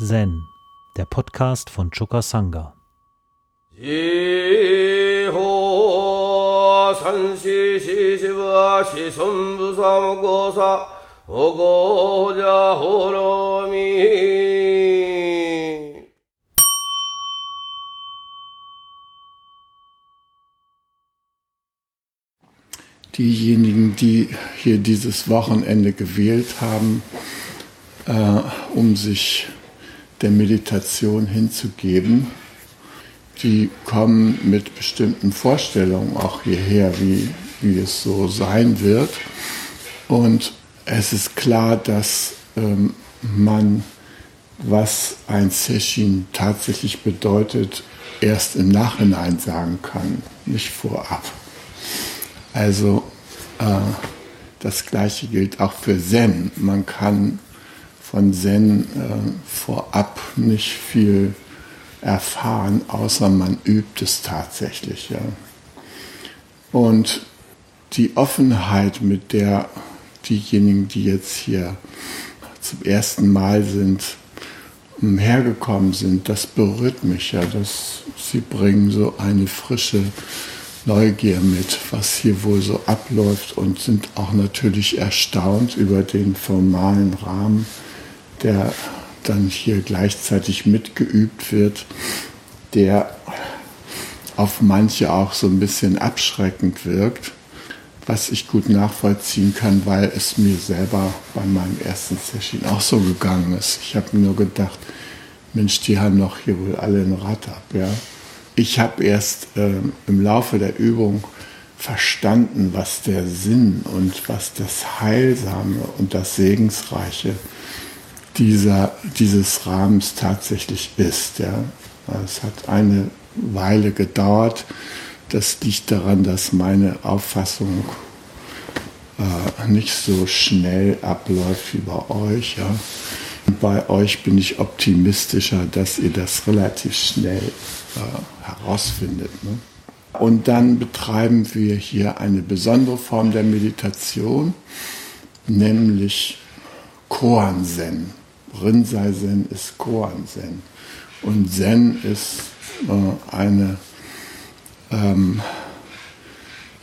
Zen, der Podcast von Choka Sangha. Diejenigen, die hier dieses Wochenende gewählt haben, äh, um sich der Meditation hinzugeben, die kommen mit bestimmten Vorstellungen auch hierher, wie, wie es so sein wird. Und es ist klar, dass ähm, man, was ein Session tatsächlich bedeutet, erst im Nachhinein sagen kann, nicht vorab. Also äh, das gleiche gilt auch für Zen. Man kann von Zen äh, vorab nicht viel erfahren, außer man übt es tatsächlich. Ja. Und die Offenheit, mit der diejenigen, die jetzt hier zum ersten Mal sind, hergekommen sind, das berührt mich ja. Dass sie bringen so eine frische Neugier mit, was hier wohl so abläuft und sind auch natürlich erstaunt über den formalen Rahmen, der dann hier gleichzeitig mitgeübt wird, der auf manche auch so ein bisschen abschreckend wirkt, was ich gut nachvollziehen kann, weil es mir selber bei meinem ersten Session auch so gegangen ist. Ich habe nur gedacht, Mensch, die haben doch hier wohl alle ein Rad ab. Ja? Ich habe erst äh, im Laufe der Übung verstanden, was der Sinn und was das Heilsame und das Segensreiche dieser, dieses Rahmens tatsächlich ist. Ja. Es hat eine Weile gedauert. Das liegt daran, dass meine Auffassung äh, nicht so schnell abläuft wie bei euch. Ja. Bei euch bin ich optimistischer, dass ihr das relativ schnell äh, herausfindet. Ne? Und dann betreiben wir hier eine besondere Form der Meditation, nämlich Koan-Zen. Rinzai-Zen ist Koan-Zen. Und Zen ist äh, eine ähm,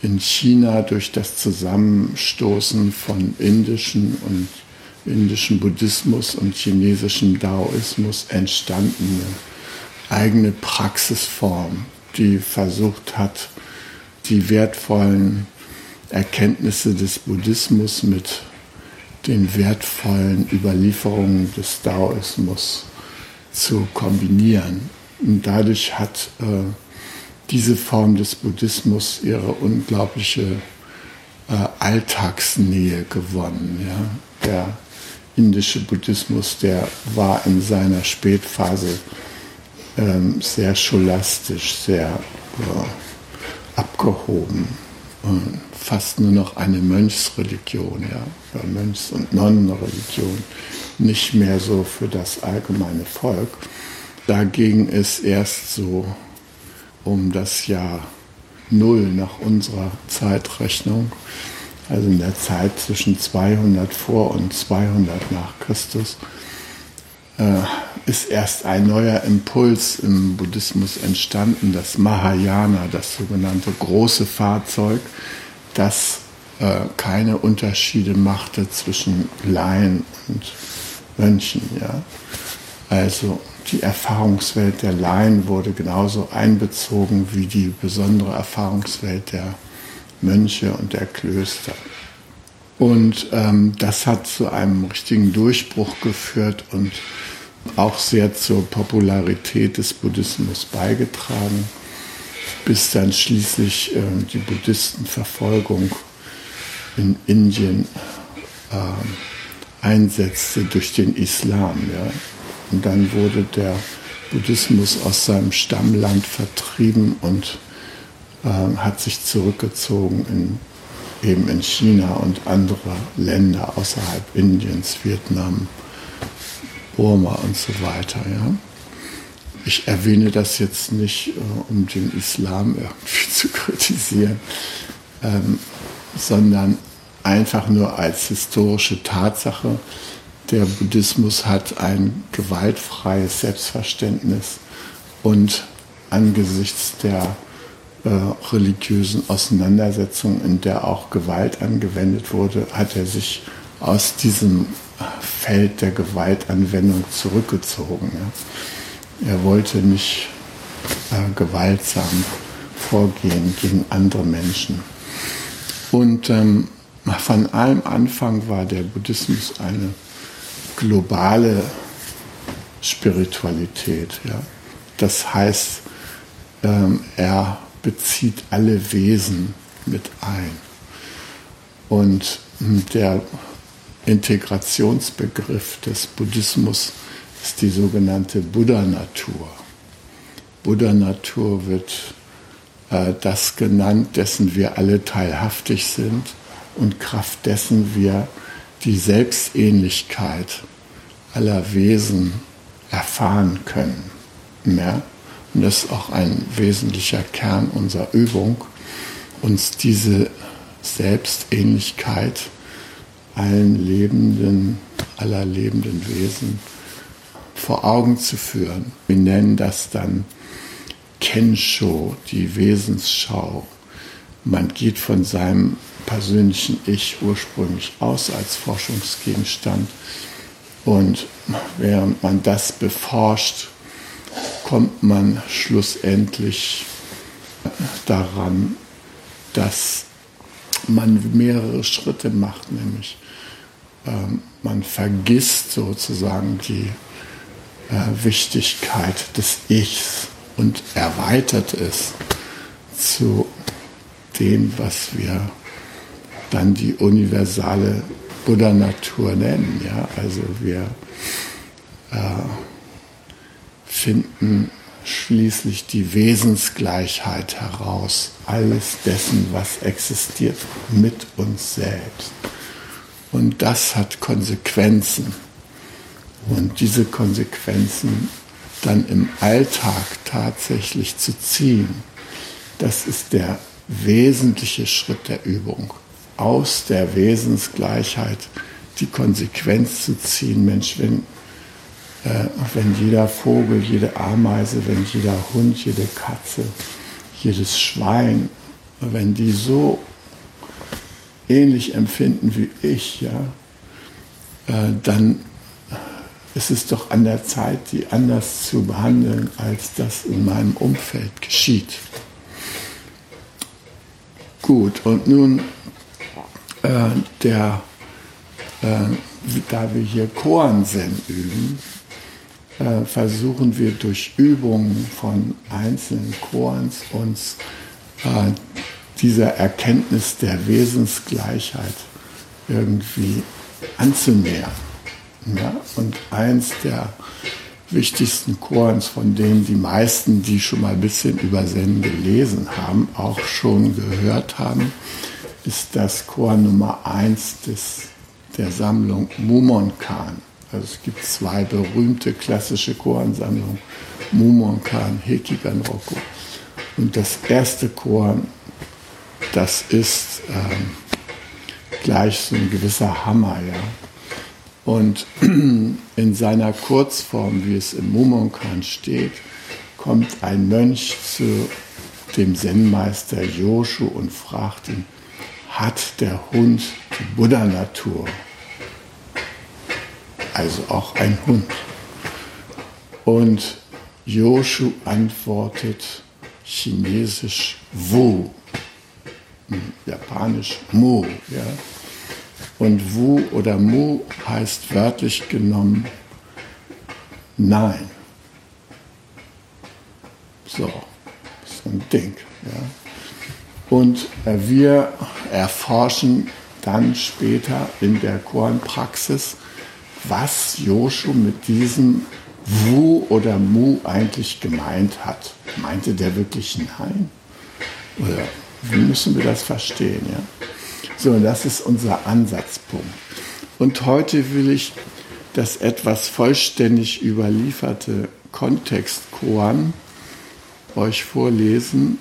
in China durch das Zusammenstoßen von indischen und indischen Buddhismus und chinesischem Daoismus entstandene eigene Praxisform, die versucht hat, die wertvollen Erkenntnisse des Buddhismus mit den wertvollen Überlieferungen des Daoismus zu kombinieren. Und dadurch hat äh, diese Form des Buddhismus ihre unglaubliche äh, Alltagsnähe gewonnen. Ja? Der indische Buddhismus, der war in seiner Spätphase ähm, sehr scholastisch, sehr äh, abgehoben fast nur noch eine Mönchsreligion, ja, Mönchs- und Nonnenreligion, nicht mehr so für das allgemeine Volk. Da ging es erst so um das Jahr Null nach unserer Zeitrechnung, also in der Zeit zwischen 200 vor und 200 nach Christus, ist erst ein neuer Impuls im Buddhismus entstanden, das Mahayana, das sogenannte große Fahrzeug, das äh, keine Unterschiede machte zwischen Laien und Mönchen. Ja? Also die Erfahrungswelt der Laien wurde genauso einbezogen wie die besondere Erfahrungswelt der Mönche und der Klöster. Und ähm, das hat zu einem richtigen Durchbruch geführt und auch sehr zur Popularität des Buddhismus beigetragen, bis dann schließlich äh, die Buddhistenverfolgung in Indien äh, einsetzte durch den Islam. Ja. Und dann wurde der Buddhismus aus seinem Stammland vertrieben und äh, hat sich zurückgezogen in, eben in China und andere Länder außerhalb Indiens, Vietnam, Burma und so weiter. Ja. Ich erwähne das jetzt nicht, äh, um den Islam irgendwie zu kritisieren, ähm, sondern einfach nur als historische Tatsache, der Buddhismus hat ein gewaltfreies Selbstverständnis und angesichts der äh, religiösen Auseinandersetzung, in der auch Gewalt angewendet wurde, hat er sich aus diesem Feld der Gewaltanwendung zurückgezogen. Er wollte nicht äh, gewaltsam vorgehen gegen andere Menschen. Und ähm, von allem Anfang war der Buddhismus eine globale Spiritualität. Ja. Das heißt, ähm, er bezieht alle Wesen mit ein. Und der Integrationsbegriff des Buddhismus ist die sogenannte Buddha-Natur. Buddha-Natur wird äh, das genannt, dessen wir alle teilhaftig sind und Kraft dessen wir die Selbstähnlichkeit aller Wesen erfahren können. Ja? Und das ist auch ein wesentlicher Kern unserer Übung, uns diese Selbstähnlichkeit allen lebenden, aller lebenden Wesen vor Augen zu führen. Wir nennen das dann Kensho, die Wesensschau. Man geht von seinem persönlichen Ich ursprünglich aus als Forschungsgegenstand. Und während man das beforscht, kommt man schlussendlich daran, dass man mehrere Schritte macht, nämlich man vergisst sozusagen die äh, Wichtigkeit des Ichs und erweitert es zu dem, was wir dann die universale Buddha-Natur nennen. Ja? Also wir äh, finden schließlich die Wesensgleichheit heraus, alles dessen, was existiert, mit uns selbst. Und das hat Konsequenzen. Und diese Konsequenzen dann im Alltag tatsächlich zu ziehen, das ist der wesentliche Schritt der Übung. Aus der Wesensgleichheit die Konsequenz zu ziehen, Mensch, wenn äh, wenn jeder Vogel, jede Ameise, wenn jeder Hund, jede Katze, jedes Schwein, wenn die so ähnlich empfinden wie ich, ja, äh, dann ist es doch an der Zeit, die anders zu behandeln, als das in meinem Umfeld geschieht. Gut, und nun äh, der, äh, da wir hier Koansen üben, äh, versuchen wir durch Übungen von einzelnen Chorens uns äh, dieser Erkenntnis der Wesensgleichheit irgendwie anzunähern. Ja? Und eins der wichtigsten Chorens, von denen die meisten, die schon mal ein bisschen über Zen gelesen haben, auch schon gehört haben, ist das Chor Nummer 1 des, der Sammlung Mumonkan. Also es gibt zwei berühmte klassische Choransammlungen, Mumonkan, Hekigan Roko. Und das erste Chor, das ist ähm, gleich so ein gewisser Hammer, ja. Und in seiner Kurzform, wie es im Mumonkan steht, kommt ein Mönch zu dem Zen-Meister Yoshu und fragt ihn, hat der Hund die Buddha-Natur? also auch ein Hund. Und Joshu antwortet chinesisch Wu, japanisch Mu. Ja. Und Wu oder Mu heißt wörtlich genommen Nein. So, so ein Ding. Ja. Und wir erforschen dann später in der Kornpraxis, was Joshu mit diesem Wu oder Mu eigentlich gemeint hat. Meinte der wirklich Nein? Oder wie müssen wir das verstehen? Ja? So, das ist unser Ansatzpunkt. Und heute will ich das etwas vollständig überlieferte Kontextkoan euch vorlesen.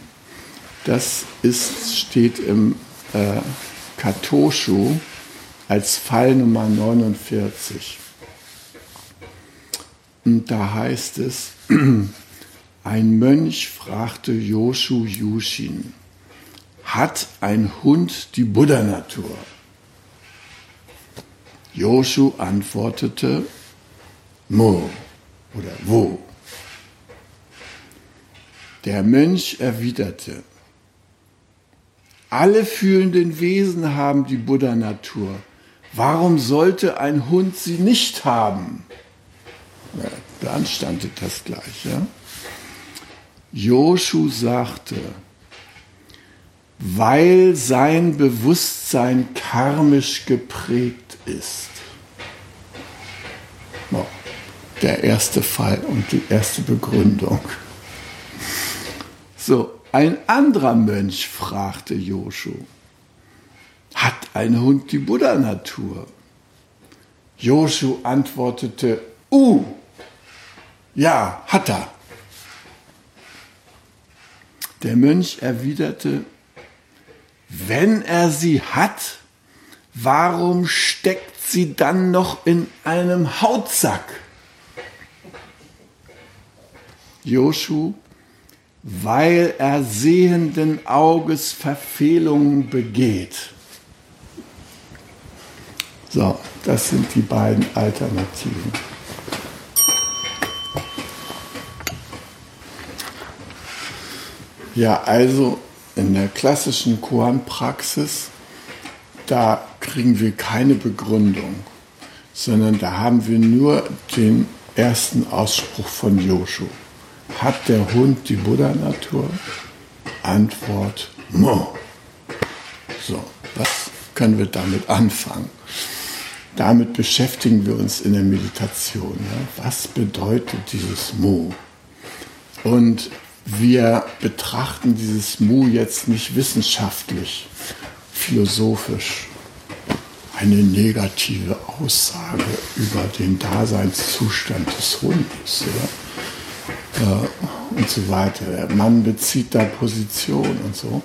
Das ist, steht im äh, Katoshu als Fall Nummer 49. Und da heißt es, ein Mönch fragte Yoshu Yushin, hat ein Hund die Buddha-Natur? Joshu antwortete, Mo oder wo. Der Mönch erwiderte, alle fühlenden Wesen haben die Buddha-Natur. Warum sollte ein Hund sie nicht haben? Ja, beanstandet das gleich. Ja? Joshu sagte, weil sein Bewusstsein karmisch geprägt ist. Der erste Fall und die erste Begründung. So, ein anderer Mönch fragte Joshu, hat ein Hund die Buddha-Natur? Joshu antwortete, uh, ja, hat er. Der Mönch erwiderte, wenn er sie hat, warum steckt sie dann noch in einem Hautsack? Joshu, weil er sehenden Auges Verfehlungen begeht. So, das sind die beiden Alternativen. Ja, also in der klassischen Koan-Praxis, da kriegen wir keine Begründung, sondern da haben wir nur den ersten Ausspruch von Joshu. Hat der Hund die Buddha-Natur? Antwort, Mo. So, was können wir damit anfangen? Damit beschäftigen wir uns in der Meditation. Ja? Was bedeutet dieses Mo? Und wir betrachten dieses Mu jetzt nicht wissenschaftlich, philosophisch. Eine negative Aussage über den Daseinszustand des Hundes ja? äh, und so weiter. Der Mann bezieht da Position und so.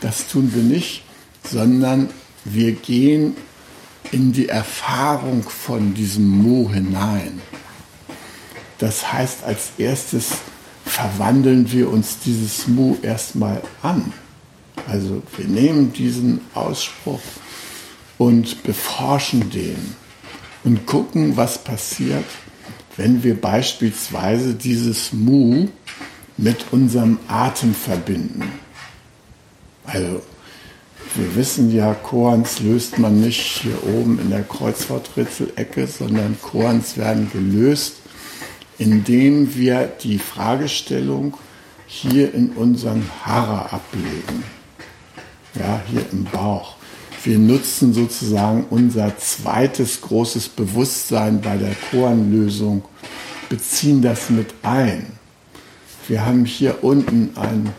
Das tun wir nicht, sondern wir gehen in die Erfahrung von diesem Mu hinein. Das heißt als erstes, verwandeln wir uns dieses Mu erstmal an. Also wir nehmen diesen Ausspruch und beforschen den und gucken, was passiert, wenn wir beispielsweise dieses Mu mit unserem Atem verbinden. Also wir wissen ja, Koans löst man nicht hier oben in der Kreuzwortritzelecke, sondern Koans werden gelöst indem wir die Fragestellung hier in unseren Hara ablegen. Ja, hier im Bauch. Wir nutzen sozusagen unser zweites großes Bewusstsein bei der Koanlösung, beziehen das mit ein. Wir haben hier unten ein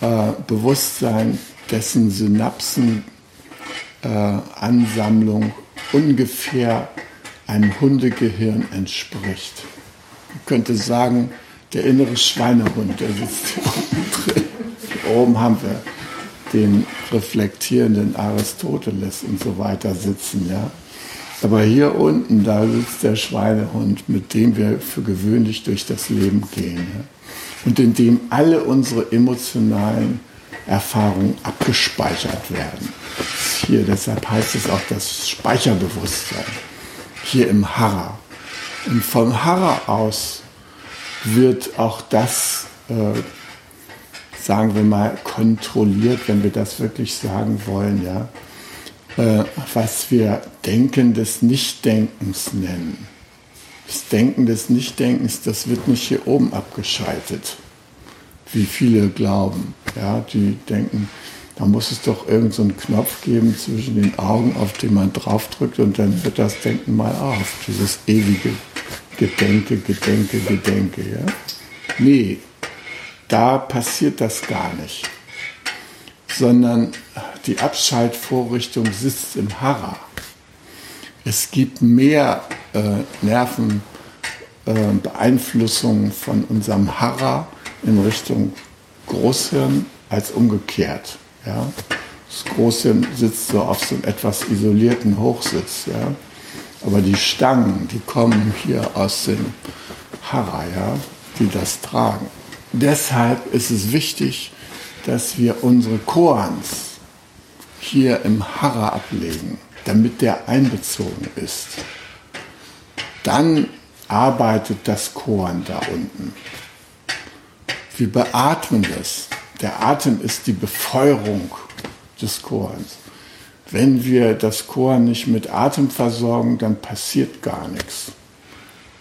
äh, Bewusstsein, dessen Synapsenansammlung äh, ungefähr einem Hundegehirn entspricht könnte sagen, der innere Schweinehund, der sitzt hier unten drin. Oben haben wir den reflektierenden Aristoteles und so weiter sitzen, ja. Aber hier unten, da sitzt der Schweinehund, mit dem wir für gewöhnlich durch das Leben gehen. Ja? Und in dem alle unsere emotionalen Erfahrungen abgespeichert werden. Hier, deshalb heißt es auch das Speicherbewusstsein. Hier im Hara. Und vom Hara aus wird auch das, äh, sagen wir mal, kontrolliert, wenn wir das wirklich sagen wollen, ja, äh, was wir Denken des Nichtdenkens nennen. Das Denken des Nichtdenkens, das wird nicht hier oben abgeschaltet, wie viele glauben. Ja, die denken, da muss es doch irgendeinen so Knopf geben zwischen den Augen, auf den man draufdrückt und dann wird das Denken mal auf, dieses ewige Gedenke, Gedenke, Gedenke. Ja? Nee, da passiert das gar nicht. Sondern die Abschaltvorrichtung sitzt im Hara. Es gibt mehr äh, Nervenbeeinflussungen äh, von unserem Hara in Richtung Großhirn als umgekehrt. Ja? Das Großhirn sitzt so auf so einem etwas isolierten Hochsitz. Ja? Aber die Stangen, die kommen hier aus dem Hara, ja, die das tragen. Deshalb ist es wichtig, dass wir unsere Koans hier im Hara ablegen, damit der einbezogen ist. Dann arbeitet das Koan da unten. Wir beatmen das. Der Atem ist die Befeuerung des Koans. Wenn wir das Koan nicht mit Atem versorgen, dann passiert gar nichts.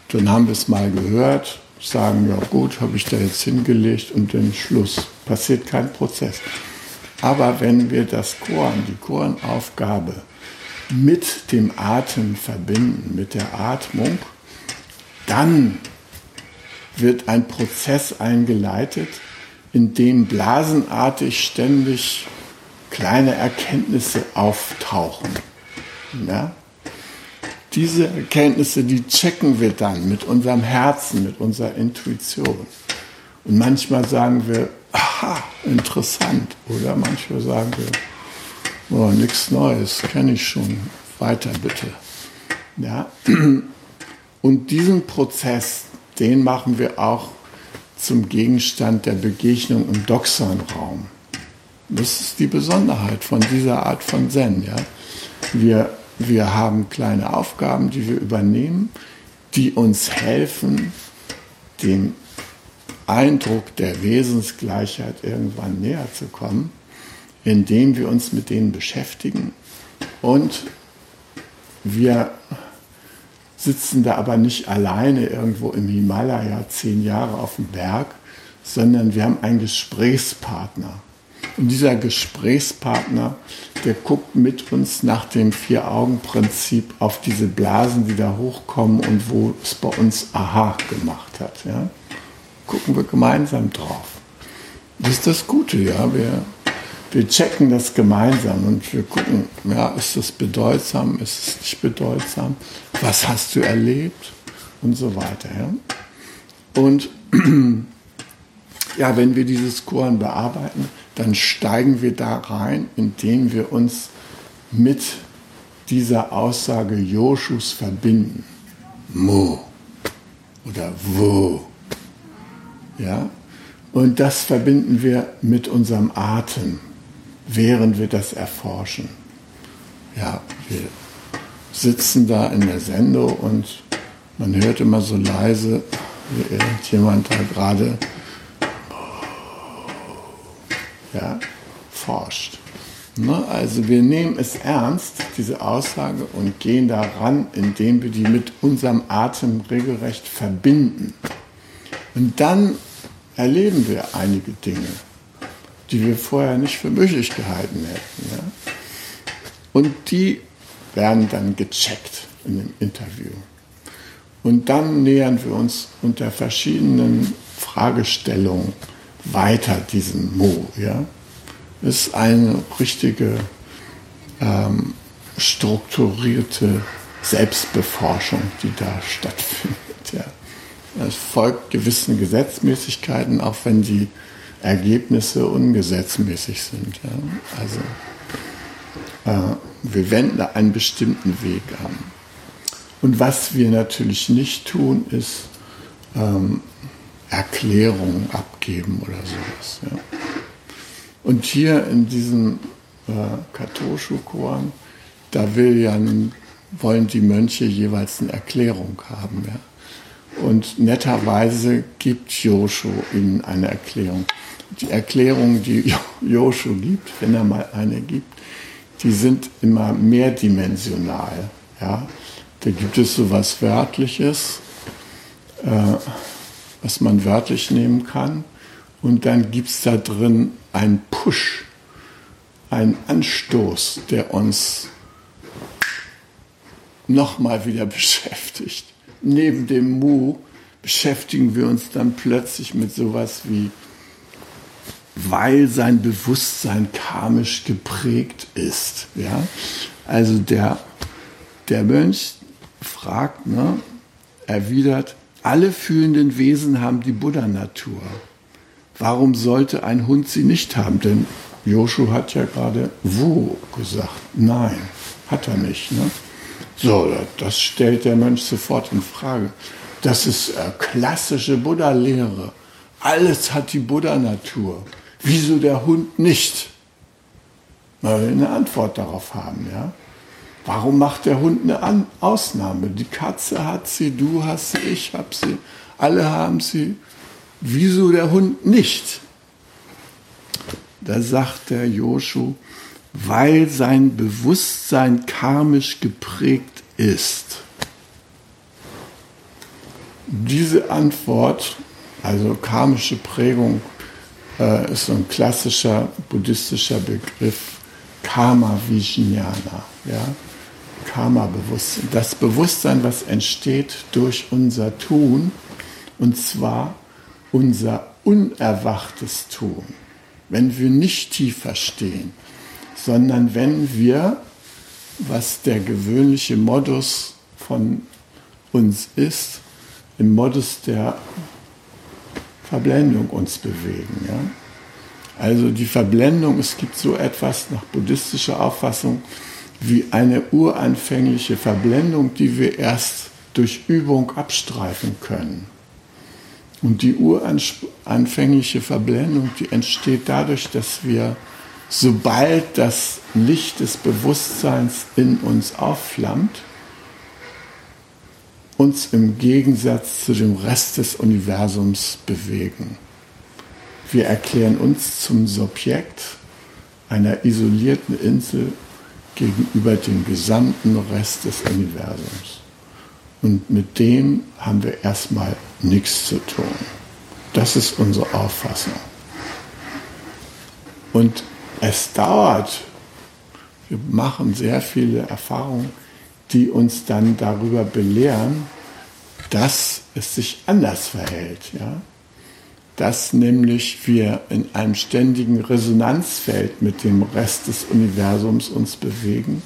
Dann haben wir es mal gehört, sagen, ja gut, habe ich da jetzt hingelegt und dann Schluss. Passiert kein Prozess. Aber wenn wir das Koran, die Koranaufgabe mit dem Atem verbinden, mit der Atmung, dann wird ein Prozess eingeleitet, in dem blasenartig ständig kleine Erkenntnisse auftauchen. Ja? Diese Erkenntnisse, die checken wir dann mit unserem Herzen, mit unserer Intuition. Und manchmal sagen wir, aha, interessant. Oder manchmal sagen wir, oh, nichts Neues, kenne ich schon, weiter bitte. Ja? Und diesen Prozess, den machen wir auch zum Gegenstand der Begegnung im Doxon-Raum. Das ist die Besonderheit von dieser Art von Zen. Ja? Wir, wir haben kleine Aufgaben, die wir übernehmen, die uns helfen, dem Eindruck der Wesensgleichheit irgendwann näher zu kommen, indem wir uns mit denen beschäftigen. Und wir sitzen da aber nicht alleine irgendwo im Himalaya zehn Jahre auf dem Berg, sondern wir haben einen Gesprächspartner. Und dieser Gesprächspartner, der guckt mit uns nach dem Vier-Augen-Prinzip auf diese Blasen, die da hochkommen und wo es bei uns Aha gemacht hat. Ja? Gucken wir gemeinsam drauf. Das ist das Gute, ja. Wir, wir checken das gemeinsam und wir gucken, ja, ist das bedeutsam, ist es nicht bedeutsam, was hast du erlebt und so weiter. Ja? Und ja, wenn wir dieses Koran bearbeiten, dann steigen wir da rein, indem wir uns mit dieser Aussage Joshus verbinden. Mo oder wo. Ja? Und das verbinden wir mit unserem Atem, während wir das erforschen. Ja, wir sitzen da in der Sendung und man hört immer so leise, wie irgendjemand da gerade ja, forscht. Ne? Also wir nehmen es ernst, diese Aussage, und gehen daran, indem wir die mit unserem Atem regelrecht verbinden. Und dann erleben wir einige Dinge, die wir vorher nicht für möglich gehalten hätten. Ja? Und die werden dann gecheckt in dem Interview. Und dann nähern wir uns unter verschiedenen Fragestellungen weiter diesen Mo. Ja? Das ist eine richtige ähm, strukturierte Selbstbeforschung, die da stattfindet. Ja. Es folgt gewissen Gesetzmäßigkeiten, auch wenn die Ergebnisse ungesetzmäßig sind. Ja. Also äh, wir wenden einen bestimmten Weg an. Und was wir natürlich nicht tun, ist ähm, Erklärungen abgeben oder sowas. Ja. Und hier in diesem äh, Katoshu-Koran, da will ja, wollen die Mönche jeweils eine Erklärung haben. Ja. Und netterweise gibt Joshu ihnen eine Erklärung. Die Erklärungen, die Joshu gibt, wenn er mal eine gibt, die sind immer mehrdimensional. Ja. Da gibt es so was Wörtliches, äh, was man wörtlich nehmen kann. Und dann gibt es da drin einen Push, einen Anstoß, der uns nochmal wieder beschäftigt. Neben dem Mu beschäftigen wir uns dann plötzlich mit sowas wie, weil sein Bewusstsein karmisch geprägt ist. Ja? Also der, der Mönch fragt, ne, erwidert, alle fühlenden Wesen haben die Buddha-Natur. Warum sollte ein Hund sie nicht haben? Denn Joshu hat ja gerade wo gesagt. Nein, hat er nicht. Ne? So, das stellt der Mönch sofort in Frage. Das ist äh, klassische Buddha-Lehre. Alles hat die Buddha-Natur. Wieso der Hund nicht? Weil wir eine Antwort darauf haben, ja. Warum macht der Hund eine An Ausnahme? Die Katze hat sie, du hast sie, ich habe sie, alle haben sie. Wieso der Hund nicht? Da sagt der Joshu, weil sein Bewusstsein karmisch geprägt ist. Diese Antwort, also karmische Prägung, äh, ist so ein klassischer buddhistischer Begriff, Karma Vijnana. Ja? Karma-Bewusstsein. Das Bewusstsein, was entsteht durch unser Tun, und zwar unser unerwachtes Tun. Wenn wir nicht tief verstehen, sondern wenn wir, was der gewöhnliche Modus von uns ist, im Modus der Verblendung uns bewegen. Ja? Also die Verblendung, es gibt so etwas nach buddhistischer Auffassung wie eine uranfängliche Verblendung, die wir erst durch Übung abstreifen können. Und die uranfängliche Verblendung, die entsteht dadurch, dass wir, sobald das Licht des Bewusstseins in uns aufflammt, uns im Gegensatz zu dem Rest des Universums bewegen. Wir erklären uns zum Subjekt einer isolierten Insel gegenüber dem gesamten Rest des Universums. Und mit dem haben wir erstmal nichts zu tun. Das ist unsere Auffassung. Und es dauert, wir machen sehr viele Erfahrungen, die uns dann darüber belehren, dass es sich anders verhält. Ja? Dass nämlich wir in einem ständigen Resonanzfeld mit dem Rest des Universums uns bewegen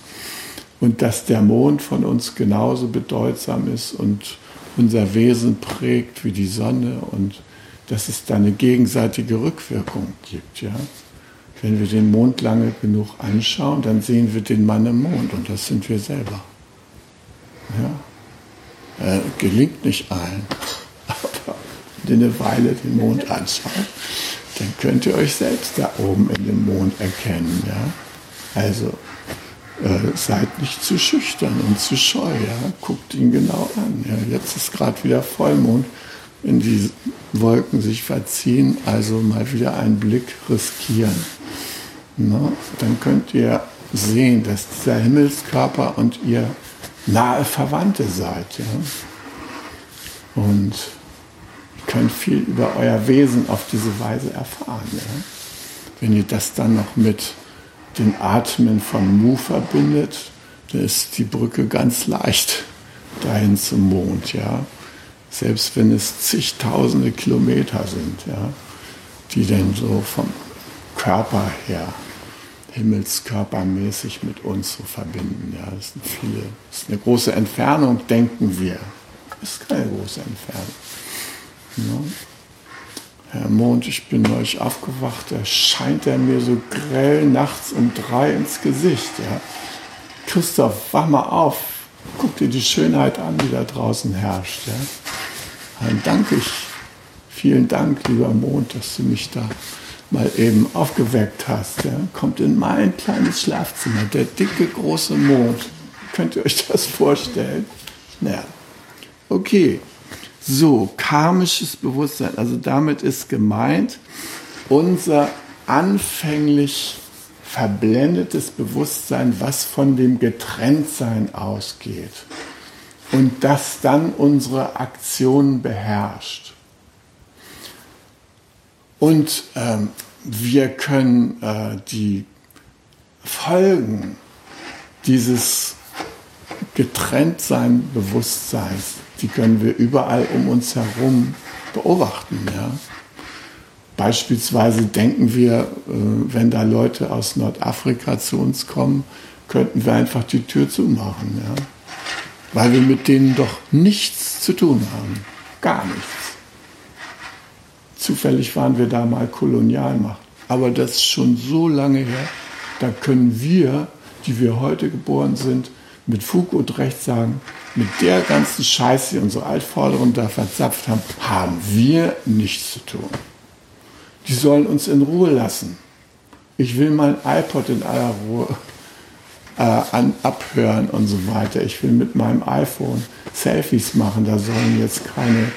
und dass der Mond von uns genauso bedeutsam ist und unser Wesen prägt wie die Sonne und dass es da eine gegenseitige Rückwirkung gibt. Ja? Wenn wir den Mond lange genug anschauen, dann sehen wir den Mann im Mond und das sind wir selber. Ja? Äh, gelingt nicht allen, aber wenn ihr eine Weile den Mond anschaut, dann könnt ihr euch selbst da oben in dem Mond erkennen. Ja? Also äh, seid nicht zu schüchtern und zu scheu. Ja? Guckt ihn genau an. Ja? Jetzt ist gerade wieder Vollmond, wenn die Wolken sich verziehen, also mal wieder einen Blick riskieren. Na? Dann könnt ihr sehen, dass dieser Himmelskörper und ihr nahe Verwandte seid. Ja? Und ihr könnt viel über euer Wesen auf diese Weise erfahren. Ja? Wenn ihr das dann noch mit den Atmen von Mu verbindet, dann ist die Brücke ganz leicht dahin zum Mond. Ja? Selbst wenn es zigtausende Kilometer sind, ja? die dann so vom Körper her himmelskörpermäßig mit uns zu verbinden. Ja, das sind viele, das ist eine große Entfernung, denken wir. Das ist keine große Entfernung. Ja. Herr Mond, ich bin neulich aufgewacht, da scheint er mir so grell nachts um drei ins Gesicht. Ja. Christoph, wach mal auf, guck dir die Schönheit an, die da draußen herrscht. Ja. Dann danke ich, vielen Dank, lieber Mond, dass du mich da mal eben aufgeweckt hast, ja, kommt in mein kleines Schlafzimmer, der dicke, große Mond. Könnt ihr euch das vorstellen? Naja, okay. So, karmisches Bewusstsein, also damit ist gemeint, unser anfänglich verblendetes Bewusstsein, was von dem Getrenntsein ausgeht und das dann unsere Aktionen beherrscht. Und ähm, wir können äh, die Folgen dieses Getrenntsein Bewusstseins, die können wir überall um uns herum beobachten. Ja? Beispielsweise denken wir, äh, wenn da Leute aus Nordafrika zu uns kommen, könnten wir einfach die Tür zumachen. Ja? Weil wir mit denen doch nichts zu tun haben. Gar nichts. Zufällig waren wir da mal Kolonialmacht. Aber das ist schon so lange her, da können wir, die wir heute geboren sind, mit Fug und Recht sagen, mit der ganzen Scheiße, die unsere Altvorderen da verzapft haben, haben wir nichts zu tun. Die sollen uns in Ruhe lassen. Ich will mein iPod in aller Ruhe äh, an, abhören und so weiter. Ich will mit meinem iPhone Selfies machen. Da sollen jetzt keine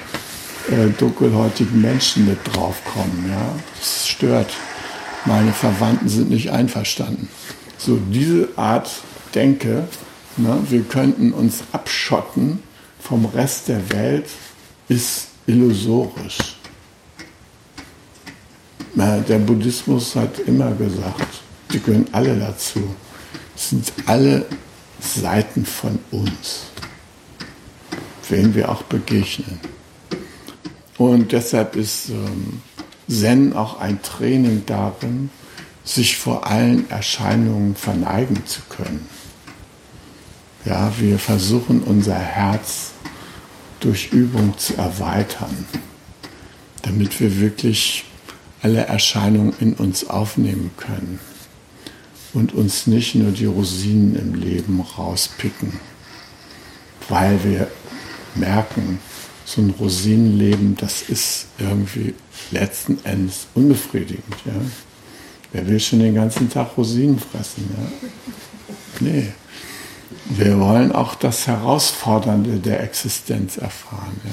äh, dunkelhäutigen Menschen mit draufkommen. Ja? Das stört. Meine Verwandten sind nicht einverstanden. So, diese Art Denke, ne, wir könnten uns abschotten vom Rest der Welt, ist illusorisch. Der Buddhismus hat immer gesagt, die gehören alle dazu. Es sind alle Seiten von uns, wen wir auch begegnen. Und deshalb ist ähm, Zen auch ein Training darin, sich vor allen Erscheinungen verneigen zu können. Ja, wir versuchen unser Herz durch Übung zu erweitern, damit wir wirklich alle Erscheinungen in uns aufnehmen können und uns nicht nur die Rosinen im Leben rauspicken, weil wir merken, so ein Rosinenleben, das ist irgendwie letzten Endes unbefriedigend. Ja? Wer will schon den ganzen Tag Rosinen fressen? Ja? Nee. Wir wollen auch das Herausfordernde der Existenz erfahren. Ja?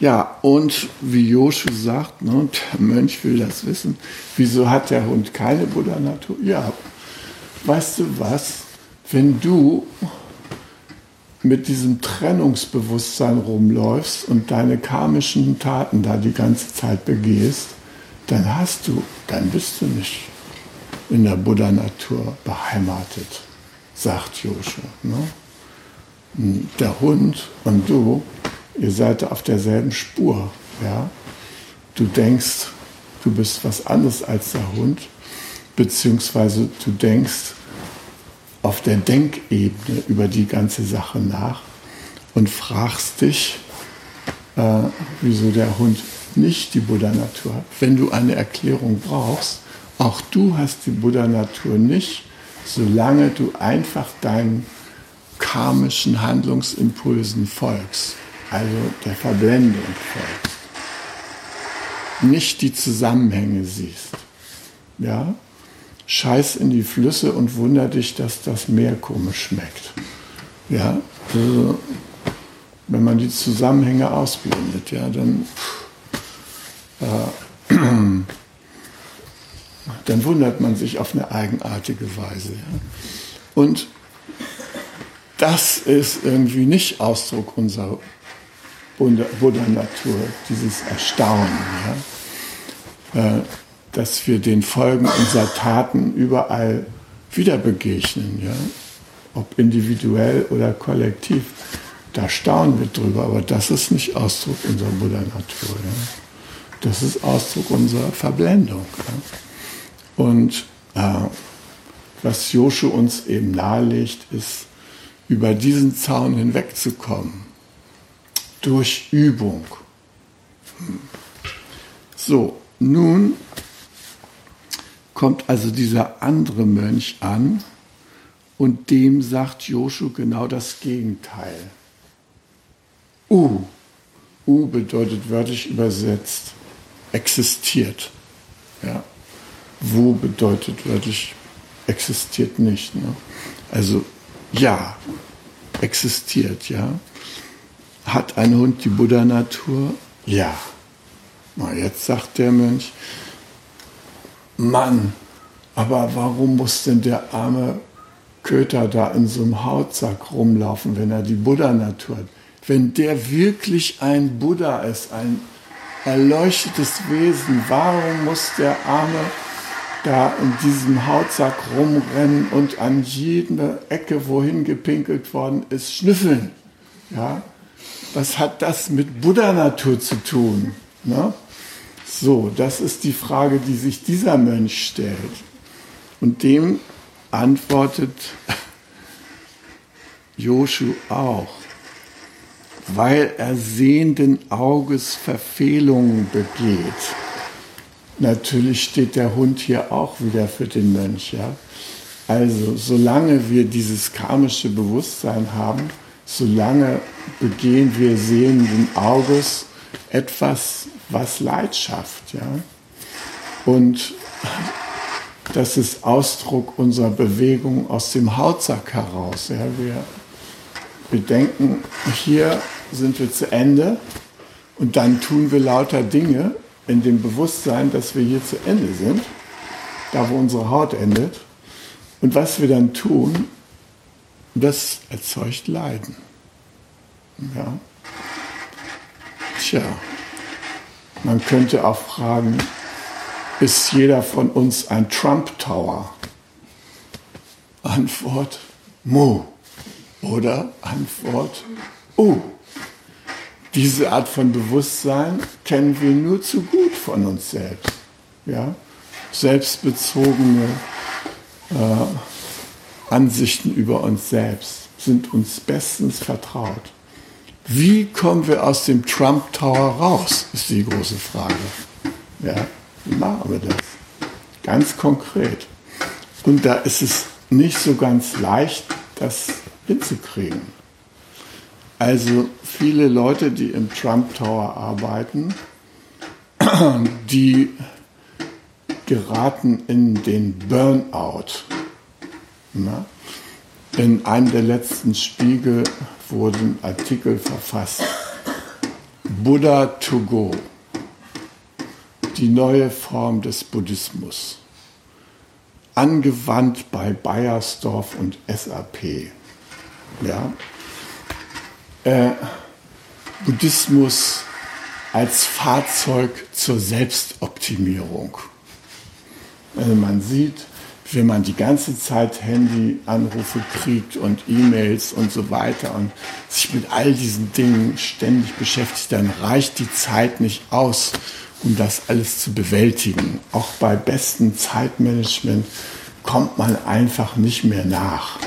Ja, und wie Joshu sagt, ne, der Mönch will das wissen, wieso hat der Hund keine Buddha-Natur? Ja, weißt du was, wenn du mit diesem Trennungsbewusstsein rumläufst und deine karmischen Taten da die ganze Zeit begehst, dann hast du, dann bist du nicht in der Buddha-Natur beheimatet, sagt Joshu. Ne? Der Hund und du ihr seid auf derselben Spur. Ja? Du denkst, du bist was anderes als der Hund, beziehungsweise du denkst auf der Denkebene über die ganze Sache nach und fragst dich, äh, wieso der Hund nicht die Buddha-Natur hat. Wenn du eine Erklärung brauchst, auch du hast die Buddha-Natur nicht, solange du einfach deinen karmischen Handlungsimpulsen folgst also der Verblendung folgst, nicht die Zusammenhänge siehst. Ja? Scheiß in die Flüsse und wunder dich, dass das Meer komisch schmeckt. Ja? Also, wenn man die Zusammenhänge ausblendet, ja, dann, äh, dann wundert man sich auf eine eigenartige Weise. Ja? Und das ist irgendwie nicht Ausdruck unserer Buddha-Natur, dieses Erstaunen, ja? Äh, dass wir den Folgen unserer Taten überall wieder begegnen, ja? ob individuell oder kollektiv. Da staunen wir drüber, aber das ist nicht Ausdruck unserer Buddha-Natur. Ja? Das ist Ausdruck unserer Verblendung. Ja? Und äh, was Joshu uns eben nahelegt, ist, über diesen Zaun hinwegzukommen durch Übung. So, nun kommt also dieser andere Mönch an und dem sagt Joshu genau das Gegenteil. U. U bedeutet wörtlich übersetzt existiert. Ja. Wo bedeutet wörtlich existiert nicht. Ne? Also ja, existiert, ja. Hat ein Hund die Buddha-Natur? Ja. Na, jetzt sagt der Mönch, Mann, aber warum muss denn der arme Köter da in so einem Hautsack rumlaufen, wenn er die Buddha-Natur hat? Wenn der wirklich ein Buddha ist, ein erleuchtetes Wesen, warum muss der arme da in diesem Hautsack rumrennen und an jeder Ecke, wohin gepinkelt worden ist, schnüffeln? Ja? was hat das mit Buddha-Natur zu tun? Ne? So, das ist die Frage, die sich dieser Mönch stellt. Und dem antwortet Joshu auch, weil er sehenden Auges Verfehlungen begeht. Natürlich steht der Hund hier auch wieder für den Mönch, ja. Also solange wir dieses karmische Bewusstsein haben, solange begehen wir sehenden Auges etwas, was Leid schafft. Ja? Und das ist Ausdruck unserer Bewegung aus dem Hautsack heraus. Ja? Wir, wir denken, hier sind wir zu Ende und dann tun wir lauter Dinge in dem Bewusstsein, dass wir hier zu Ende sind, da wo unsere Haut endet. Und was wir dann tun, das erzeugt Leiden. Ja. Tja, man könnte auch fragen, ist jeder von uns ein Trump Tower? Antwort Mo. Oder Antwort U. Diese Art von Bewusstsein kennen wir nur zu gut von uns selbst. Ja? Selbstbezogene äh, Ansichten über uns selbst sind uns bestens vertraut. Wie kommen wir aus dem Trump Tower raus, ist die große Frage. Ja, wie machen wir das? Ganz konkret. Und da ist es nicht so ganz leicht, das hinzukriegen. Also viele Leute, die im Trump Tower arbeiten, die geraten in den Burnout. In einem der letzten Spiegel wurden Artikel verfasst. Buddha to go. Die neue Form des Buddhismus. Angewandt bei Bayersdorf und SAP. Ja. Äh, Buddhismus als Fahrzeug zur Selbstoptimierung. Also man sieht, wenn man die ganze Zeit Handyanrufe kriegt und E-Mails und so weiter und sich mit all diesen Dingen ständig beschäftigt, dann reicht die Zeit nicht aus, um das alles zu bewältigen. Auch bei bestem Zeitmanagement kommt man einfach nicht mehr nach.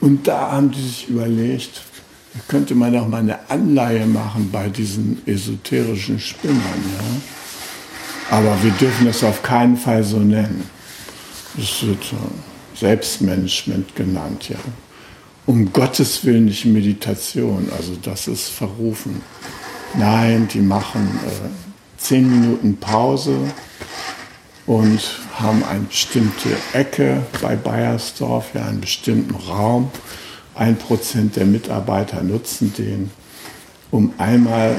Und da haben die sich überlegt, könnte man auch mal eine Anleihe machen bei diesen esoterischen Spinnern. Ja? Aber wir dürfen es auf keinen Fall so nennen. Es wird Selbstmanagement genannt, ja. Um Gottes Willen nicht Meditation, also das ist verrufen. Nein, die machen äh, zehn Minuten Pause und haben eine bestimmte Ecke bei Bayersdorf, ja, einen bestimmten Raum. Ein Prozent der Mitarbeiter nutzen den, um einmal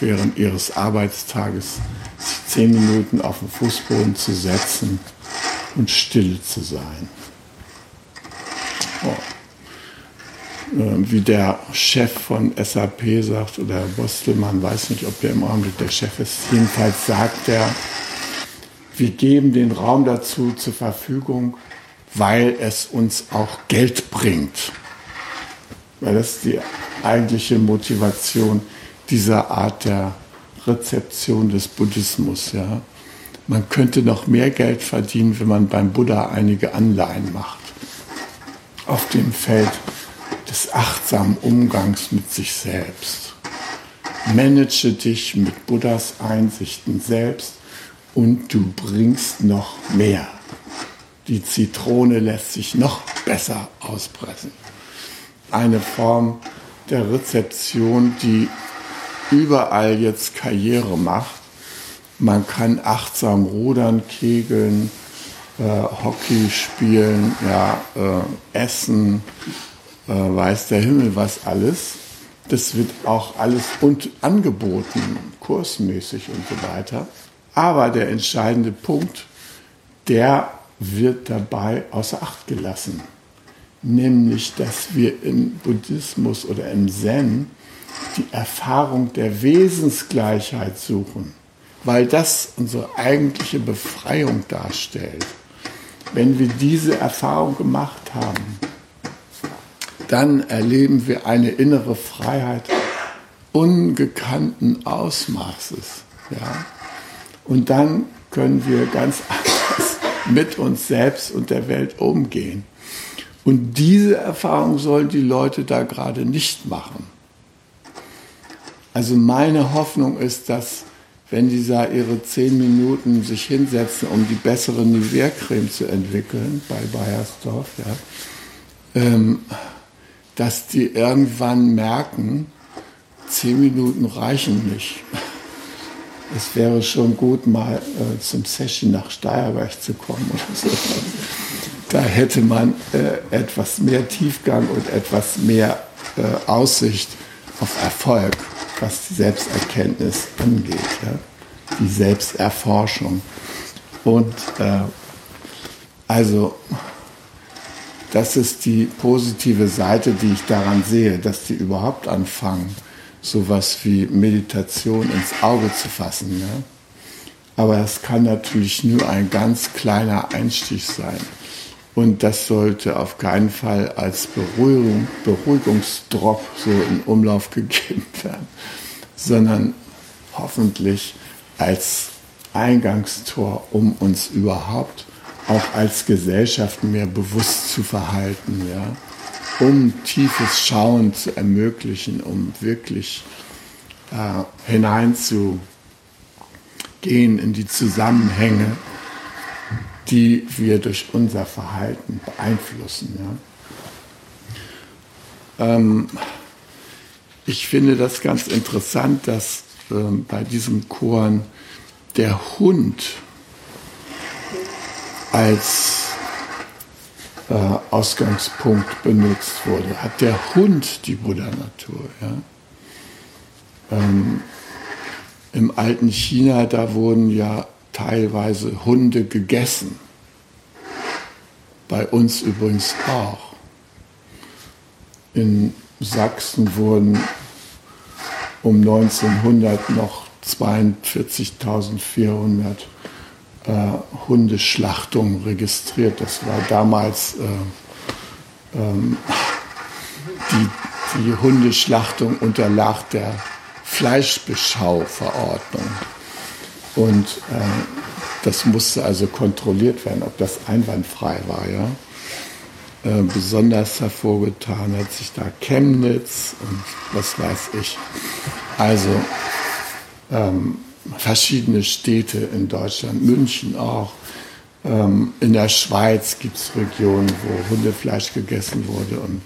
während ihres Arbeitstages zehn Minuten auf den Fußboden zu setzen und still zu sein. Oh. Wie der Chef von SAP sagt, oder Herr Bostelmann, weiß nicht, ob der im Augenblick der Chef ist, jedenfalls sagt er, wir geben den Raum dazu zur Verfügung, weil es uns auch Geld bringt. Weil das die eigentliche Motivation dieser Art der Rezeption des Buddhismus. Ja. Man könnte noch mehr Geld verdienen, wenn man beim Buddha einige Anleihen macht. Auf dem Feld des achtsamen Umgangs mit sich selbst. Manage dich mit Buddhas Einsichten selbst und du bringst noch mehr. Die Zitrone lässt sich noch besser auspressen. Eine Form der Rezeption, die überall jetzt Karriere macht. Man kann achtsam rudern, kegeln, äh, Hockey spielen, ja, äh, essen, äh, weiß der Himmel was alles. Das wird auch alles und angeboten, kursmäßig und so weiter. Aber der entscheidende Punkt, der wird dabei außer Acht gelassen. Nämlich, dass wir im Buddhismus oder im Zen die Erfahrung der Wesensgleichheit suchen, weil das unsere eigentliche Befreiung darstellt. Wenn wir diese Erfahrung gemacht haben, dann erleben wir eine innere Freiheit ungekannten Ausmaßes. Ja? Und dann können wir ganz anders mit uns selbst und der Welt umgehen. Und diese Erfahrung sollen die Leute da gerade nicht machen. Also meine Hoffnung ist, dass wenn die da ihre zehn Minuten sich hinsetzen, um die bessere Nivea-Creme zu entwickeln bei Bayersdorf, ja, ähm, dass die irgendwann merken, zehn Minuten reichen nicht. Es wäre schon gut, mal äh, zum Session nach Steierberg zu kommen oder so. Da hätte man äh, etwas mehr Tiefgang und etwas mehr äh, Aussicht auf Erfolg, was die Selbsterkenntnis angeht, ja? die Selbsterforschung. Und äh, also das ist die positive Seite, die ich daran sehe, dass die überhaupt anfangen, sowas wie Meditation ins Auge zu fassen. Ja? Aber es kann natürlich nur ein ganz kleiner Einstieg sein. Und das sollte auf keinen Fall als Beruhigung, Beruhigungsdrop so in Umlauf gegeben werden, sondern hoffentlich als Eingangstor, um uns überhaupt auch als Gesellschaft mehr bewusst zu verhalten, ja, um tiefes Schauen zu ermöglichen, um wirklich äh, hineinzugehen in die Zusammenhänge, die wir durch unser Verhalten beeinflussen. Ja. Ähm, ich finde das ganz interessant, dass ähm, bei diesem Chor der Hund als äh, Ausgangspunkt benutzt wurde. Hat der Hund die Buddha-Natur? Ja? Ähm, Im alten China, da wurden ja teilweise Hunde gegessen. Bei uns übrigens auch. In Sachsen wurden um 1900 noch 42.400 äh, Hundeschlachtungen registriert. Das war damals äh, ähm, die, die Hundeschlachtung unterlag der Fleischbeschauverordnung. Und äh, das musste also kontrolliert werden, ob das einwandfrei war. Ja? Äh, besonders hervorgetan hat sich da Chemnitz und was weiß ich. Also ähm, verschiedene Städte in Deutschland, München auch. Ähm, in der Schweiz gibt es Regionen, wo Hundefleisch gegessen wurde. Und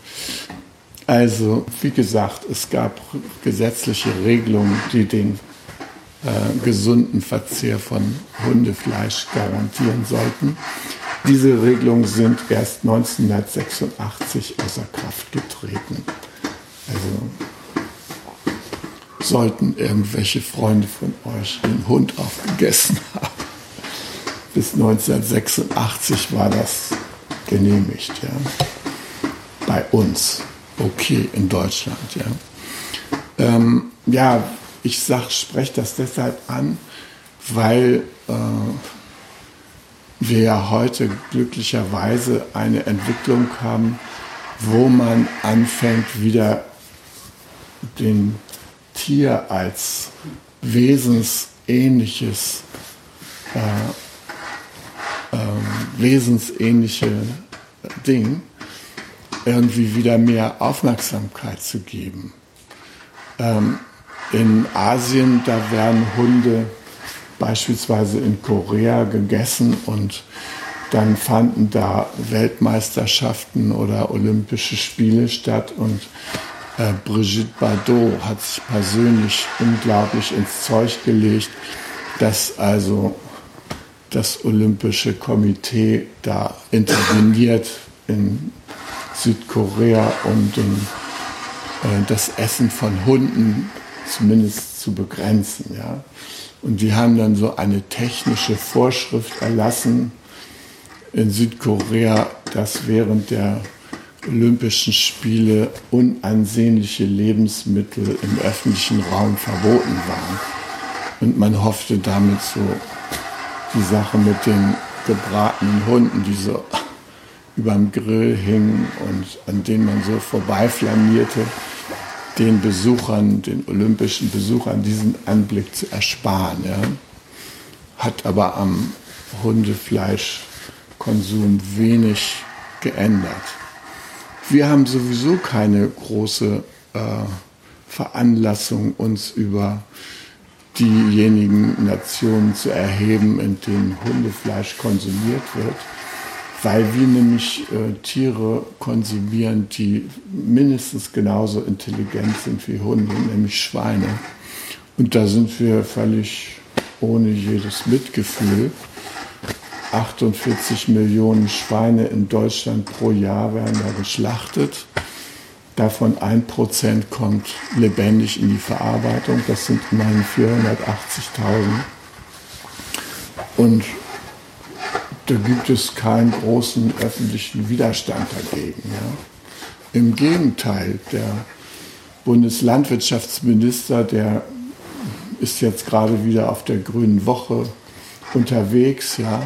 also, wie gesagt, es gab gesetzliche Regelungen, die den äh, gesunden Verzehr von Hundefleisch garantieren sollten. Diese Regelungen sind erst 1986 außer Kraft getreten. Also sollten irgendwelche Freunde von euch den Hund aufgegessen haben. Bis 1986 war das genehmigt, ja. Bei uns. Okay, in Deutschland, ja. Ähm, ja, ich sag, spreche das deshalb an, weil äh, wir ja heute glücklicherweise eine Entwicklung haben, wo man anfängt, wieder den Tier als wesensähnliches, äh, äh, wesensähnliche Ding irgendwie wieder mehr Aufmerksamkeit zu geben. Ähm, in Asien, da werden Hunde beispielsweise in Korea gegessen und dann fanden da Weltmeisterschaften oder Olympische Spiele statt und äh, Brigitte Bardot hat sich persönlich unglaublich ins Zeug gelegt, dass also das Olympische Komitee da interveniert in Südkorea, um äh, das Essen von Hunden zumindest zu begrenzen. Ja. Und die haben dann so eine technische Vorschrift erlassen in Südkorea, dass während der Olympischen Spiele unansehnliche Lebensmittel im öffentlichen Raum verboten waren. Und man hoffte damit so die Sache mit den gebratenen Hunden, die so überm Grill hingen und an denen man so vorbeiflanierte, den Besuchern, den olympischen Besuchern diesen Anblick zu ersparen. Ja. Hat aber am Hundefleischkonsum wenig geändert. Wir haben sowieso keine große äh, Veranlassung, uns über diejenigen Nationen zu erheben, in denen Hundefleisch konsumiert wird, weil wir nämlich äh, Tiere konsumieren, die mindestens genauso intelligent sind wie Hunde, nämlich Schweine. Und da sind wir völlig ohne jedes Mitgefühl. 48 Millionen Schweine in Deutschland pro Jahr werden da geschlachtet. Davon ein Prozent kommt lebendig in die Verarbeitung. Das sind immerhin 480.000. Und da gibt es keinen großen öffentlichen Widerstand dagegen. Ja. Im Gegenteil, der Bundeslandwirtschaftsminister, der ist jetzt gerade wieder auf der Grünen Woche unterwegs, ja.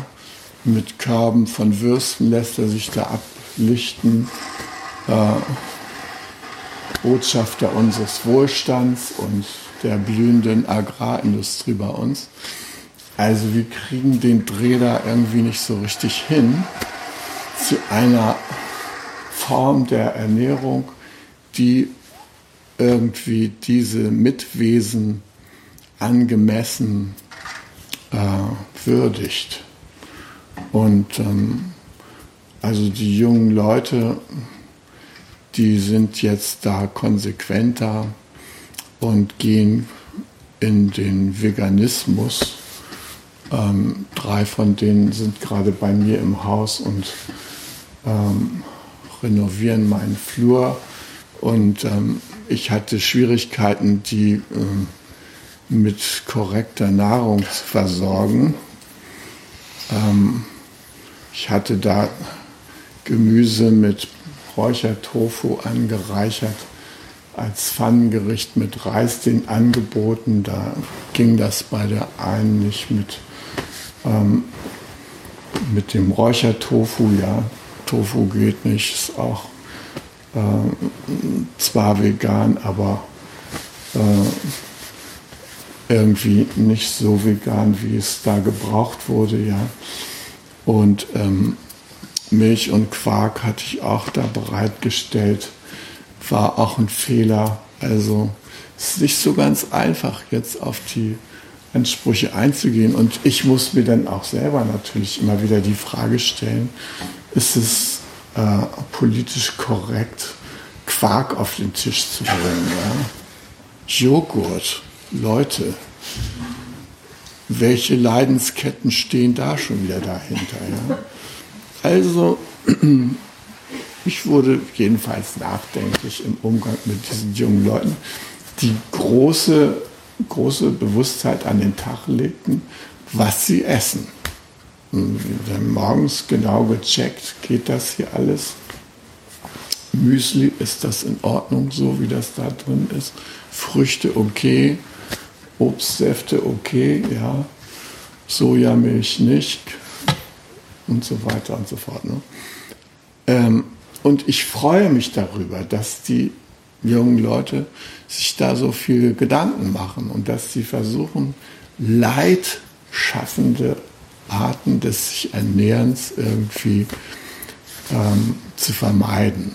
Mit Körben von Würsten lässt er sich da ablichten. Äh, Botschafter unseres Wohlstands und der blühenden Agrarindustrie bei uns. Also wir kriegen den Dreh da irgendwie nicht so richtig hin zu einer Form der Ernährung, die irgendwie diese Mitwesen angemessen äh, würdigt. Und ähm, also die jungen Leute, die sind jetzt da konsequenter und gehen in den Veganismus. Ähm, drei von denen sind gerade bei mir im Haus und ähm, renovieren meinen Flur. Und ähm, ich hatte Schwierigkeiten, die ähm, mit korrekter Nahrung zu versorgen. Ähm, ich hatte da Gemüse mit Räuchertofu angereichert als Pfannengericht mit Reis den angeboten. Da ging das bei der einen nicht mit, ähm, mit dem Räuchertofu. Ja, Tofu geht nicht, ist auch äh, zwar vegan, aber äh, irgendwie nicht so vegan, wie es da gebraucht wurde, ja. Und ähm, Milch und Quark hatte ich auch da bereitgestellt. War auch ein Fehler. Also es ist nicht so ganz einfach, jetzt auf die Ansprüche einzugehen. Und ich muss mir dann auch selber natürlich immer wieder die Frage stellen, ist es äh, politisch korrekt, Quark auf den Tisch zu bringen? Ja? Joghurt Leute, welche Leidensketten stehen da schon wieder dahinter? Ja? Also, ich wurde jedenfalls nachdenklich im Umgang mit diesen jungen Leuten, die große, große Bewusstheit an den Tag legten, was sie essen. Und dann morgens genau gecheckt, geht das hier alles? Müsli, ist das in Ordnung, so wie das da drin ist? Früchte okay, Obstsäfte okay, ja, Sojamilch nicht und so weiter und so fort. Ne? Ähm, und ich freue mich darüber, dass die jungen Leute sich da so viele Gedanken machen und dass sie versuchen, leidschaffende Arten des sich Ernährens irgendwie ähm, zu vermeiden.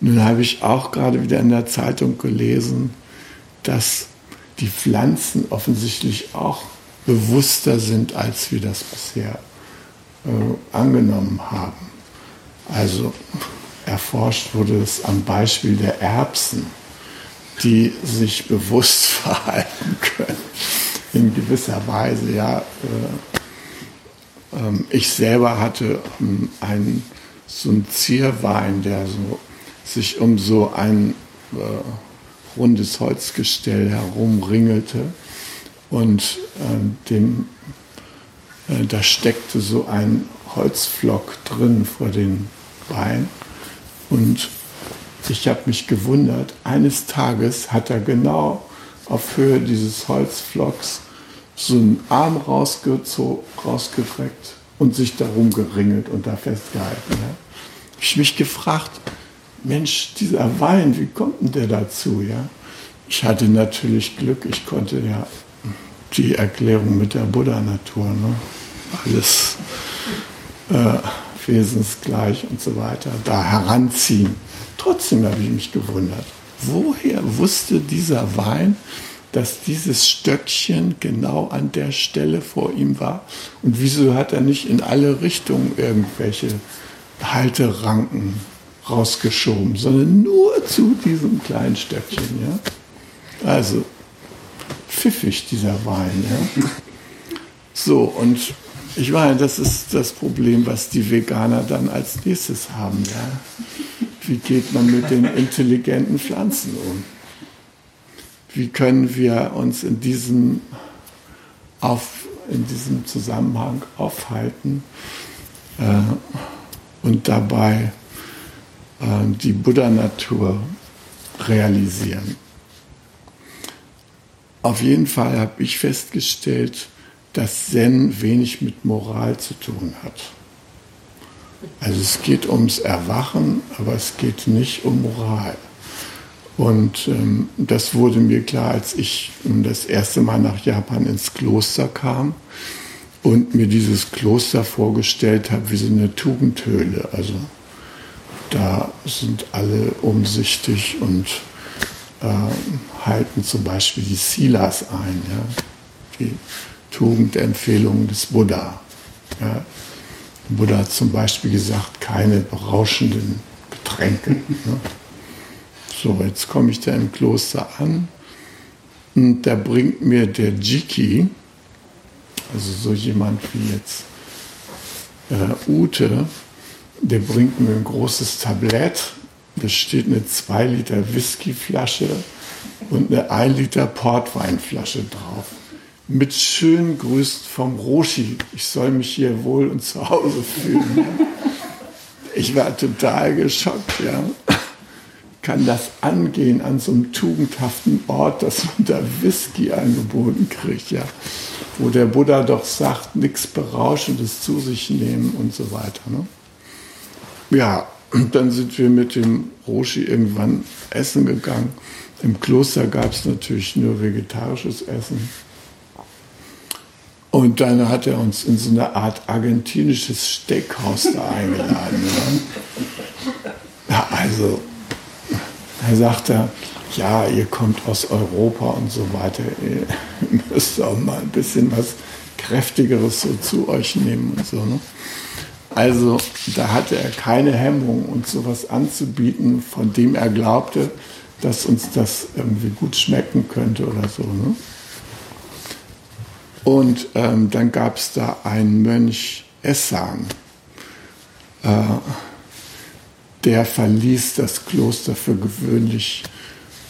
Nun habe ich auch gerade wieder in der Zeitung gelesen, dass die Pflanzen offensichtlich auch bewusster sind, als wir das bisher äh, angenommen haben. Also erforscht wurde es am Beispiel der Erbsen, die sich bewusst verhalten können, in gewisser Weise. Ja, äh, äh, ich selber hatte ähm, einen, so einen Zierwein, der so, sich um so ein äh, rundes Holzgestell herumringelte und äh, dem, äh, da steckte so ein Holzflock drin vor den Beinen und ich habe mich gewundert, eines Tages hat er genau auf Höhe dieses Holzflocks so einen Arm rausgestreckt und sich darum geringelt und da festgehalten. Ja. Ich mich gefragt, Mensch, dieser Wein, wie kommt denn der dazu? Ja? Ich hatte natürlich Glück, ich konnte ja die Erklärung mit der Buddha-Natur, ne? alles äh, wesensgleich und so weiter, da heranziehen. Trotzdem habe ich mich gewundert, woher wusste dieser Wein, dass dieses Stöckchen genau an der Stelle vor ihm war? Und wieso hat er nicht in alle Richtungen irgendwelche Halteranken rausgeschoben, sondern nur zu diesem kleinen Stöckchen? Ja? Also pfiffig dieser Wein. Ja? So, und ich meine, das ist das Problem, was die Veganer dann als nächstes haben. Ja? Wie geht man mit den intelligenten Pflanzen um? Wie können wir uns in diesem, auf, in diesem Zusammenhang aufhalten äh, und dabei äh, die Buddha-Natur realisieren? Auf jeden Fall habe ich festgestellt, dass Zen wenig mit Moral zu tun hat. Also es geht ums Erwachen, aber es geht nicht um Moral. Und ähm, das wurde mir klar, als ich das erste Mal nach Japan ins Kloster kam und mir dieses Kloster vorgestellt habe wie so eine Tugendhöhle. Also da sind alle umsichtig und äh, halten zum Beispiel die Silas ein, ja? die Tugendempfehlungen des Buddha. Ja? Buddha hat zum Beispiel gesagt, keine berauschenden Getränke. Ne? So, jetzt komme ich da im Kloster an und da bringt mir der Jiki, also so jemand wie jetzt äh, Ute, der bringt mir ein großes Tablett. Da steht eine 2 Liter Whiskyflasche und eine 1 Liter Portweinflasche drauf. Mit schönen Grüßen vom Roshi. Ich soll mich hier wohl und zu Hause fühlen. Ich war total geschockt, ja kann das angehen an so einem tugendhaften Ort, dass man da Whisky angeboten kriegt, ja, wo der Buddha doch sagt, nichts Berauschendes zu sich nehmen und so weiter. Ne? Ja, und dann sind wir mit dem Roshi irgendwann essen gegangen. Im Kloster gab es natürlich nur vegetarisches Essen. Und dann hat er uns in so eine Art argentinisches Steakhouse da eingeladen. Ja, also da sagt er, ja, ihr kommt aus Europa und so weiter, ihr müsst auch mal ein bisschen was Kräftigeres so zu euch nehmen und so. Ne? Also da hatte er keine Hemmung, uns sowas anzubieten, von dem er glaubte, dass uns das irgendwie gut schmecken könnte oder so. Ne? Und ähm, dann gab es da einen Mönch Essan. Äh, der verließ das Kloster für gewöhnlich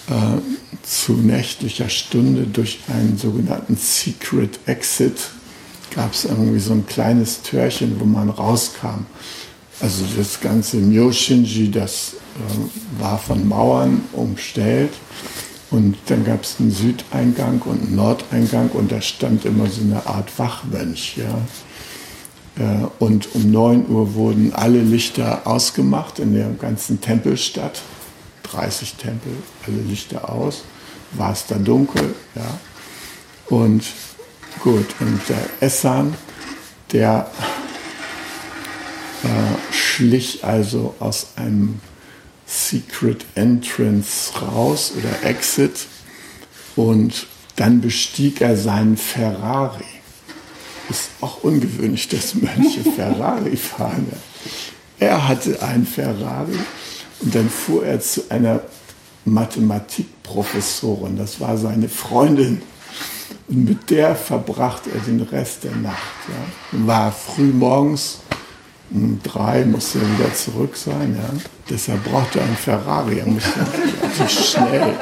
äh, zu nächtlicher Stunde durch einen sogenannten Secret Exit. Gab es irgendwie so ein kleines Türchen, wo man rauskam. Also das ganze Myoshinji, das äh, war von Mauern umstellt. Und dann gab es einen Südeingang und einen Nordeingang und da stand immer so eine Art Wachmönch. Ja. Äh, und um 9 Uhr wurden alle Lichter ausgemacht in der ganzen Tempelstadt. 30 Tempel, alle Lichter aus. War es da dunkel, ja. Und gut, und der Essan, der äh, schlich also aus einem Secret Entrance raus oder Exit und dann bestieg er seinen Ferrari ist auch ungewöhnlich, dass Mönche Ferrari fahren. Er hatte einen Ferrari und dann fuhr er zu einer Mathematikprofessorin, das war seine Freundin. Und mit der verbrachte er den Rest der Nacht. Ja. War früh morgens, um drei musste er wieder zurück sein. Ja. Deshalb brauchte er einen Ferrari. Er musste natürlich schnell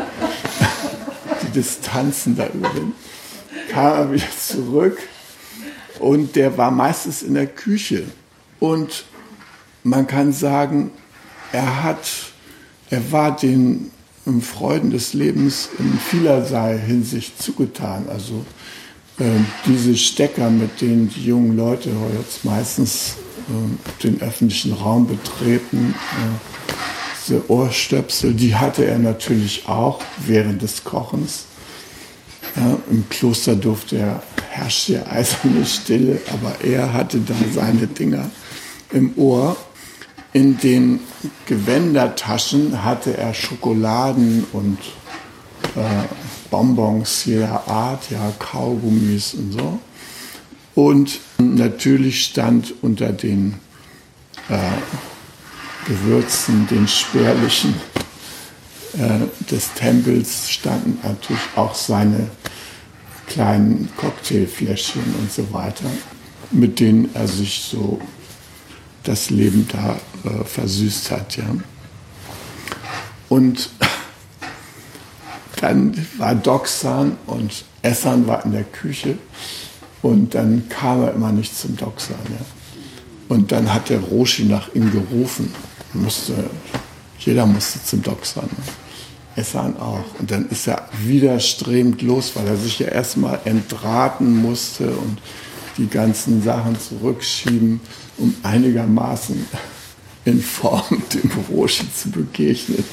die Distanzen da überwinden. Kam er wieder zurück und der war meistens in der Küche. Und man kann sagen, er hat, er war den Freuden des Lebens in vielerlei Hinsicht zugetan. Also äh, diese Stecker, mit denen die jungen Leute jetzt meistens den öffentlichen Raum betreten, äh, diese Ohrstöpsel, die hatte er natürlich auch während des Kochens. Ja, Im Kloster durfte er herrscht hier eiserne Stille, aber er hatte da seine Dinger im Ohr. In den Gewändertaschen hatte er Schokoladen und äh, Bonbons jeder Art, ja, Kaugummis und so. Und natürlich stand unter den äh, Gewürzen, den spärlichen äh, des Tempels, standen natürlich auch seine kleinen Cocktailfläschchen und so weiter, mit denen er sich so das Leben da äh, versüßt hat. Ja. Und dann war Doxan und Essan war in der Küche und dann kam er immer nicht zum Doxan. Ja. Und dann hat der Roshi nach ihm gerufen. Musste, jeder musste zum Doxan. Ne. Essan auch. Und dann ist er widerstrebend los, weil er sich ja erstmal entraten musste und die ganzen Sachen zurückschieben, um einigermaßen in Form dem Roshi zu begegnen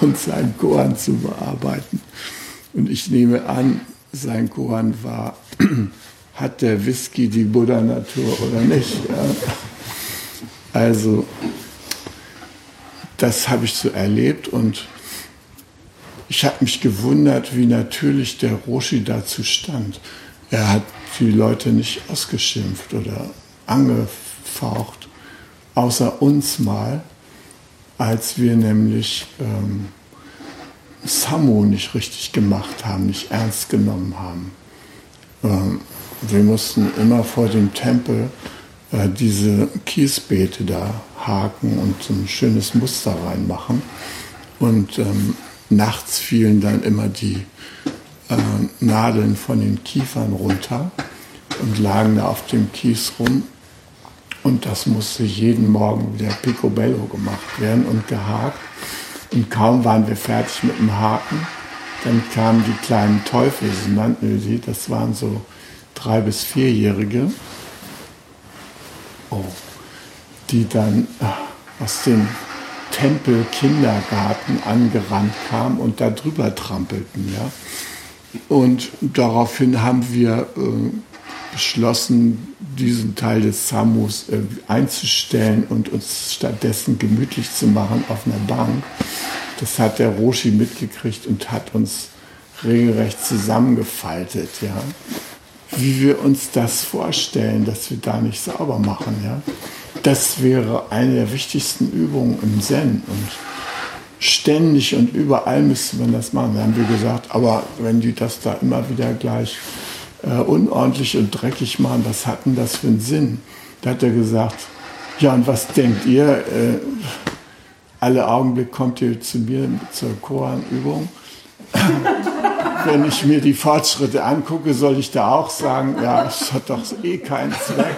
und seinen Koran zu bearbeiten. Und ich nehme an, sein Koran war, hat der Whisky die Buddha-Natur oder nicht? Ja? Also, das habe ich so erlebt und ich habe mich gewundert, wie natürlich der Roshi dazu stand. Er hat die Leute nicht ausgeschimpft oder angefaucht außer uns mal, als wir nämlich ähm, Samu nicht richtig gemacht haben, nicht ernst genommen haben. Ähm, wir mussten immer vor dem Tempel äh, diese Kiesbeete da haken und so ein schönes Muster reinmachen. Und ähm, nachts fielen dann immer die äh, Nadeln von den Kiefern runter und lagen da auf dem Kies rum. Und das musste jeden Morgen wieder picobello gemacht werden und gehakt. Und kaum waren wir fertig mit dem Haken, dann kamen die kleinen Teufel, so nannten wir sie. Das waren so drei- bis vierjährige, oh, die dann äh, aus dem Tempel-Kindergarten angerannt kamen und da drüber trampelten. Ja? Und daraufhin haben wir äh, beschlossen, diesen Teil des Samus äh, einzustellen und uns stattdessen gemütlich zu machen auf einer Bank. Das hat der Roshi mitgekriegt und hat uns regelrecht zusammengefaltet, ja. Wie wir uns das vorstellen, dass wir da nicht sauber machen, ja. Das wäre eine der wichtigsten Übungen im Zen und ständig und überall müsste man das machen. Da haben wir gesagt, aber wenn die das da immer wieder gleich äh, unordentlich und dreckig machen, was hat denn das für einen Sinn? Da hat er gesagt, ja, und was denkt ihr? Äh, alle Augenblick kommt ihr zu mir zur Koranübung. Wenn ich mir die Fortschritte angucke, soll ich da auch sagen, ja, es hat doch eh keinen Zweck.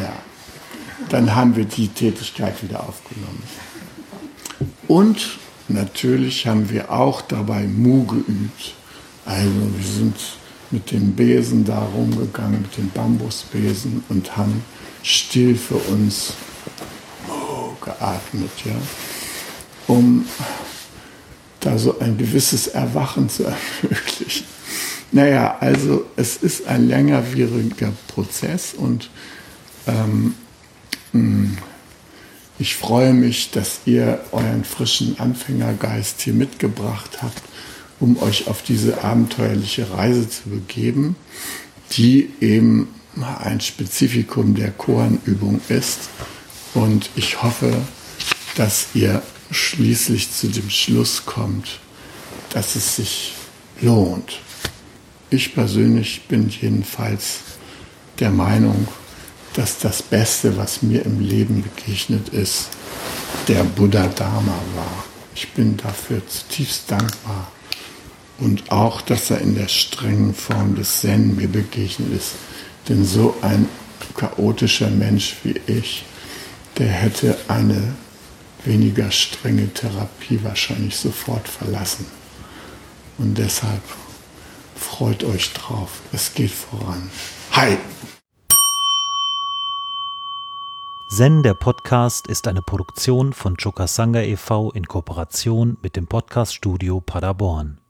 Ja. Dann haben wir die Tätigkeit wieder aufgenommen. Und natürlich haben wir auch dabei Mu geübt. Also wir sind mit dem Besen da rumgegangen, mit dem Bambusbesen und haben still für uns geatmet, ja, um da so ein gewisses Erwachen zu ermöglichen. Naja, also es ist ein längerwieriger Prozess und ähm, hm, ich freue mich, dass ihr euren frischen Anfängergeist hier mitgebracht habt um euch auf diese abenteuerliche Reise zu begeben, die eben ein Spezifikum der Koranübung ist. Und ich hoffe, dass ihr schließlich zu dem Schluss kommt, dass es sich lohnt. Ich persönlich bin jedenfalls der Meinung, dass das Beste, was mir im Leben begegnet ist, der Buddha Dharma war. Ich bin dafür zutiefst dankbar und auch, dass er in der strengen Form des Zen mir begegnet ist. Denn so ein chaotischer Mensch wie ich, der hätte eine weniger strenge Therapie wahrscheinlich sofort verlassen. Und deshalb freut euch drauf. Es geht voran. Hi! Zen, der Podcast, ist eine Produktion von Chokasanga e.V. in Kooperation mit dem Podcaststudio Paderborn.